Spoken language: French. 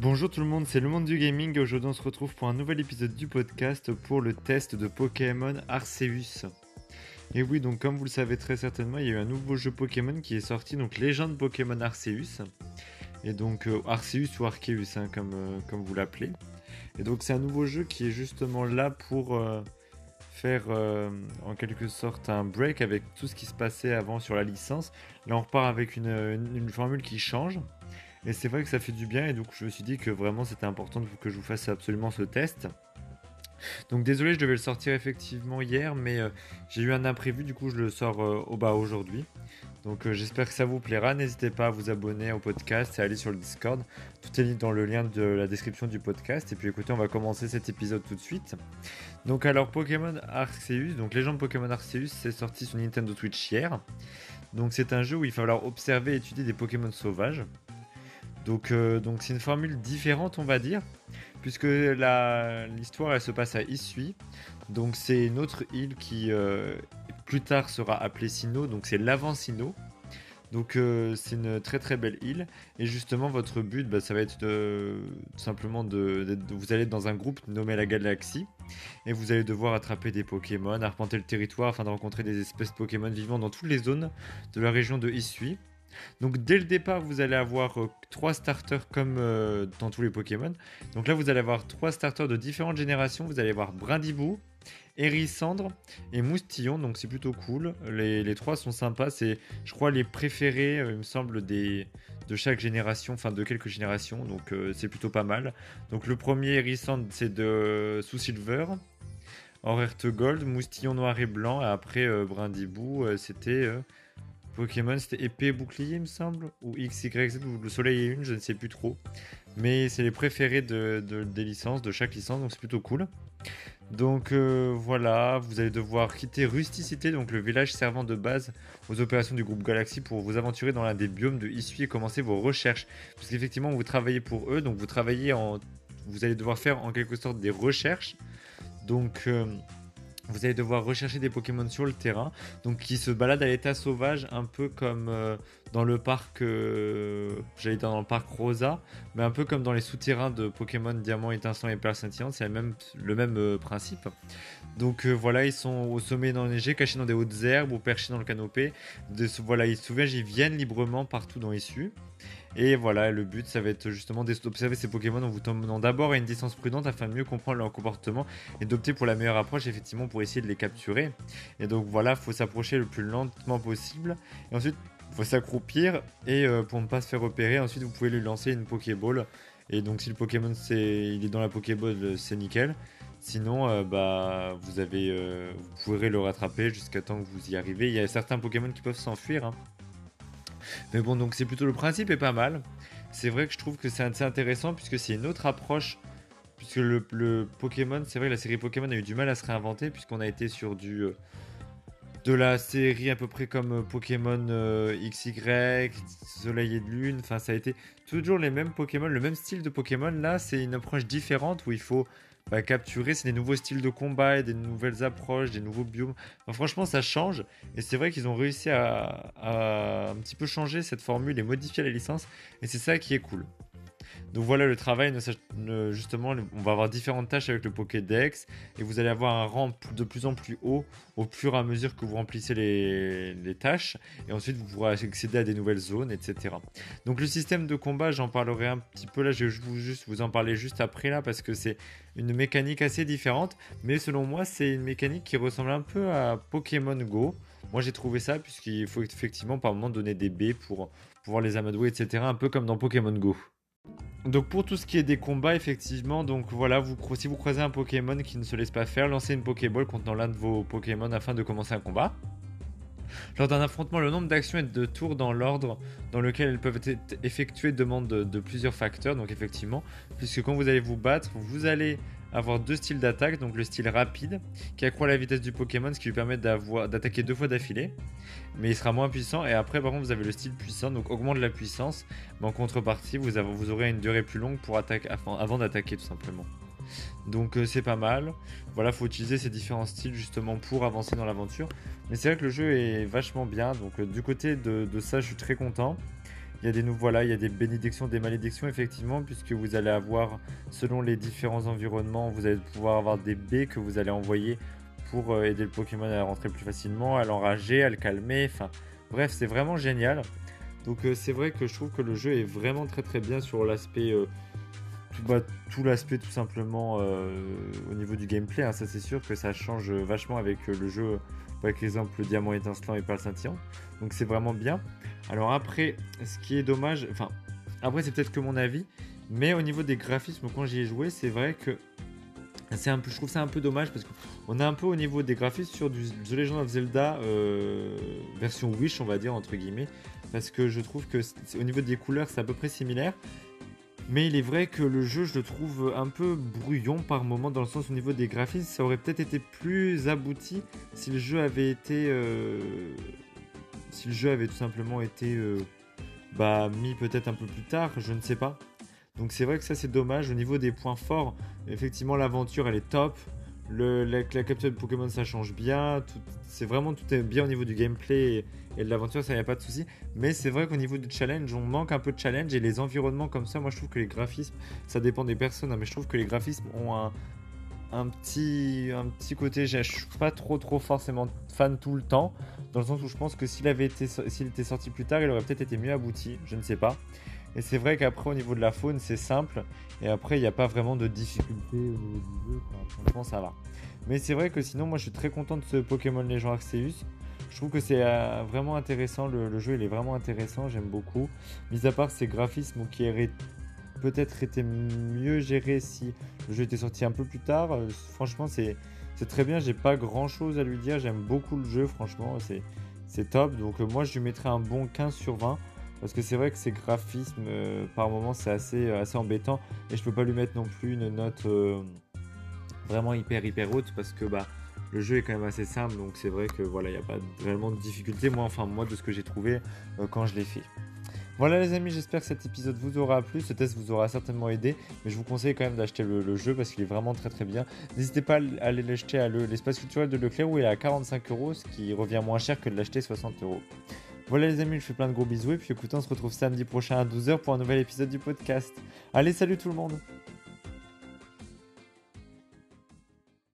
Bonjour tout le monde, c'est le monde du gaming et aujourd'hui on se retrouve pour un nouvel épisode du podcast pour le test de Pokémon Arceus. Et oui, donc comme vous le savez très certainement, il y a eu un nouveau jeu Pokémon qui est sorti, donc Légende Pokémon Arceus. Et donc euh, Arceus ou Arceus, hein, comme, euh, comme vous l'appelez. Et donc c'est un nouveau jeu qui est justement là pour euh, faire en quelque sorte un break avec tout ce qui se passait avant sur la licence. Là on repart avec une formule qui change. Et c'est vrai que ça fait du bien et donc je me suis dit que vraiment c'était important que je vous fasse absolument ce test. Donc désolé, je devais le sortir effectivement hier, mais euh, j'ai eu un imprévu, du coup je le sors euh, au bas aujourd'hui. Donc euh, j'espère que ça vous plaira. N'hésitez pas à vous abonner au podcast et à aller sur le Discord. Tout est dans le lien de la description du podcast. Et puis écoutez, on va commencer cet épisode tout de suite. Donc alors Pokémon Arceus, donc Légende Pokémon Arceus, c'est sorti sur Nintendo Switch hier. Donc c'est un jeu où il va falloir observer et étudier des Pokémon sauvages. Donc donc c'est une formule différente on va dire puisque l'histoire elle se passe à Issui. Donc c'est une autre île qui euh, plus tard sera appelée Sino, donc c'est l'avant Sino. Donc euh, c'est une très très belle île et justement votre but bah, ça va être simplement de, vous allez dans un groupe nommé la galaxie et vous allez devoir attraper des Pokémon, arpenter le territoire afin de rencontrer des espèces de Pokémon vivant dans toutes les zones de la région de Issui. Donc dès le départ, vous allez avoir euh, trois starters comme euh, dans tous les Pokémon. Donc là, vous allez avoir trois starters de différentes générations. Vous allez avoir Brindibou, Hérissandre et Moustillon. Donc c'est plutôt cool. Les, trois sont sympas. C'est, je crois, les préférés, euh, il me semble, des, de chaque génération, enfin de quelques générations. Donc c'est plutôt pas mal. Donc le premier Hérissandre, c'est de sous Silver. Orerte Gold, Moustillon noir et blanc. Et après Brindibou, c'était Pokémon, c'était épée bouclier, il me semble, ou X, Y, Z, ou le soleil et une, je ne sais plus trop. Mais c'est les préférés de, des licences, de chaque licence, donc c'est plutôt cool. Donc euh, voilà, vous allez devoir quitter Rusticité, donc le village servant de base aux opérations du groupe Galaxy pour vous aventurer dans l'un des biomes de Issui et commencer vos recherches. Parce qu'effectivement, vous travaillez pour eux, donc vous travaillez en. Vous allez devoir faire en quelque sorte des recherches. Donc. Euh, vous allez devoir rechercher des Pokémon sur le terrain, donc qui se baladent à l'état sauvage, un peu comme euh, dans le parc, euh, j'allais dire dans le parc Rosa, mais un peu comme dans les souterrains de Pokémon Diamant, Étincelant et Perle Scintillante, c'est le même euh, principe. Donc voilà, ils sont au sommet enneigé, cachés dans des hautes herbes ou perchés dans le canopé. Voilà, ils se ils viennent librement partout dans l'issue. Et voilà, le but, ça va être justement d'observer ces Pokémon en vous tombant d'abord à une distance prudente afin de mieux comprendre leur comportement et d'opter pour la meilleure approche, effectivement, pour essayer de les capturer. Et donc voilà, il faut s'approcher le plus lentement possible. Et ensuite, faut s'accroupir et euh, pour ne pas se faire repérer, ensuite vous pouvez lui lancer une Pokéball. Et donc si le Pokémon il est dans la Pokéball, c'est nickel. Sinon, euh, bah, vous avez, euh, pourrez le rattraper jusqu'à temps que vous y arrivez. Il y a certains Pokémon qui peuvent s'enfuir. Hein. Mais bon, donc c'est plutôt le principe est pas mal. C'est vrai que je trouve que c'est assez intéressant puisque c'est une autre approche. Puisque le, Pokémon, c'est vrai que la série Pokémon a eu du mal à se réinventer puisqu'on a été sur du euh, de la série à peu près comme euh, Pokémon euh, XY, Soleil et de Lune. Enfin, ça a été toujours les mêmes Pokémon, le même style de Pokémon. Là, c'est une approche différente où il faut bah, capturer, c'est des nouveaux styles de combat des nouvelles approches, des nouveaux biomes. franchement, ça change. Et c'est vrai qu'ils ont réussi à, un petit peu changer cette formule et modifier la licence. Et c'est ça qui est cool. Donc voilà le travail, justement, on va avoir différentes tâches avec le Pokédex et vous allez avoir un rang de plus en plus haut au fur et à mesure que vous remplissez les, tâches et ensuite vous pourrez accéder à des nouvelles zones, etc. Donc le système de combat, j'en parlerai un petit peu là, je vais vous, en parler juste après là parce que c'est une mécanique assez différente, mais selon moi c'est une mécanique qui ressemble un peu à Pokémon Go. Moi j'ai trouvé ça puisqu'il faut effectivement par moment donner des baies pour pouvoir les amadouer, etc. Un peu comme dans Pokémon Go. Donc pour tout ce qui est des combats, effectivement, donc voilà, vous, si vous croisez un Pokémon qui ne se laisse pas faire, lancez une Pokéball contenant l'un de vos Pokémon afin de commencer un combat. Lors d'un affrontement, le nombre d'actions et de tours dans l'ordre dans lequel elles peuvent être effectuées demande de, plusieurs facteurs. Donc effectivement, puisque quand vous allez vous battre, vous allez avoir deux styles d'attaque, donc le style rapide, qui accroît la vitesse du Pokémon, ce qui lui permet d'attaquer deux fois d'affilée, mais il sera moins puissant, et après par contre vous avez le style puissant, donc augmente la puissance, mais en contrepartie vous, vous aurez une durée plus longue pour attaquer, avant d'attaquer tout simplement. Donc euh, c'est pas mal. Voilà, faut utiliser ces différents styles justement pour avancer dans l'aventure. Mais c'est vrai que le jeu est vachement bien, donc euh, du côté de, ça je suis très content. Il y a des nouveaux, voilà, il y a des bénédictions, des malédictions effectivement, puisque vous allez avoir, selon les différents environnements, vous allez pouvoir avoir des baies que vous allez envoyer pour euh, aider le Pokémon à rentrer plus facilement, à l'enrager, à le calmer. Enfin, bref, c'est vraiment génial. Donc c'est vrai que je trouve que le jeu est vraiment très très bien sur l'aspect tout, l'aspect tout simplement au niveau du gameplay. Hein. ça c'est sûr que ça change vachement avec le jeu, par exemple le diamant étincelant et pas le scintillant. Donc c'est vraiment bien. Alors après, ce qui est dommage, enfin, après c'est peut-être que mon avis, mais au niveau des graphismes, quand j'y ai joué, c'est vrai que c'est un peu, je trouve ça un peu dommage parce qu'on est un peu au niveau des graphismes sur du The Legend of Zelda euh, version Wish, on va dire entre guillemets, parce que je trouve que au niveau des couleurs, c'est à peu près similaire. Mais il est vrai que le jeu, je le trouve un peu brouillon par moment, dans le sens au niveau des graphismes, ça aurait peut-être été plus abouti si le jeu avait été euh, si le jeu avait tout simplement été euh, bah, mis peut-être un peu plus tard, je ne sais pas. Donc c'est vrai que ça c'est dommage. Au niveau des points forts, effectivement l'aventure elle est top. Le, la, capture de Pokémon ça change bien. C'est vraiment tout est bien au niveau du gameplay et, de l'aventure, ça n'y a pas de souci. Mais c'est vrai qu'au niveau du challenge, on manque un peu de challenge et les environnements comme ça, moi je trouve que les graphismes, ça dépend des personnes, hein, mais je trouve que les graphismes ont un, petit, côté, je suis pas trop trop forcément fan tout le temps, dans le sens où je pense que s'il s'il était sorti plus tard, il aurait peut-être été mieux abouti, je ne sais pas. Et c'est vrai qu'après au niveau de la faune, c'est simple, et après il n'y a pas vraiment de difficulté au niveau du jeu, franchement ça va. Mais c'est vrai que sinon, moi je suis très content de ce Pokémon Legend Arceus. Je trouve que c'est euh, vraiment intéressant, le, jeu il est vraiment intéressant, j'aime beaucoup. Mis à part ces graphismes qui auraient peut-être été mieux géré si le jeu était sorti un peu plus tard. Euh, franchement, c'est très bien. J'ai pas grand chose à lui dire. J'aime beaucoup le jeu, franchement. C'est top. Donc, euh, moi, je lui mettrais un bon 15 sur 20. Parce que c'est vrai que ces graphismes, euh, par moments, c'est assez, assez embêtant. Et je peux pas lui mettre non plus une note vraiment hyper, hyper haute. Parce que bah, le jeu est quand même assez simple. Donc, c'est vrai que voilà, il n'y a pas vraiment de difficulté. Moi, enfin, moi, de ce que j'ai trouvé quand je l'ai fait. Voilà les amis, j'espère que cet épisode vous aura plu, ce test vous aura certainement aidé, mais je vous conseille quand même d'acheter le, jeu parce qu'il est vraiment très très bien. N'hésitez pas à aller l'acheter à l'espace culturel de Leclerc où il est à 45 euros, ce qui revient moins cher que de l'acheter 60 euros. Voilà les amis, je fais plein de gros bisous et puis écoutez, on se retrouve samedi prochain à 12h pour un nouvel épisode du podcast. Allez, salut tout le monde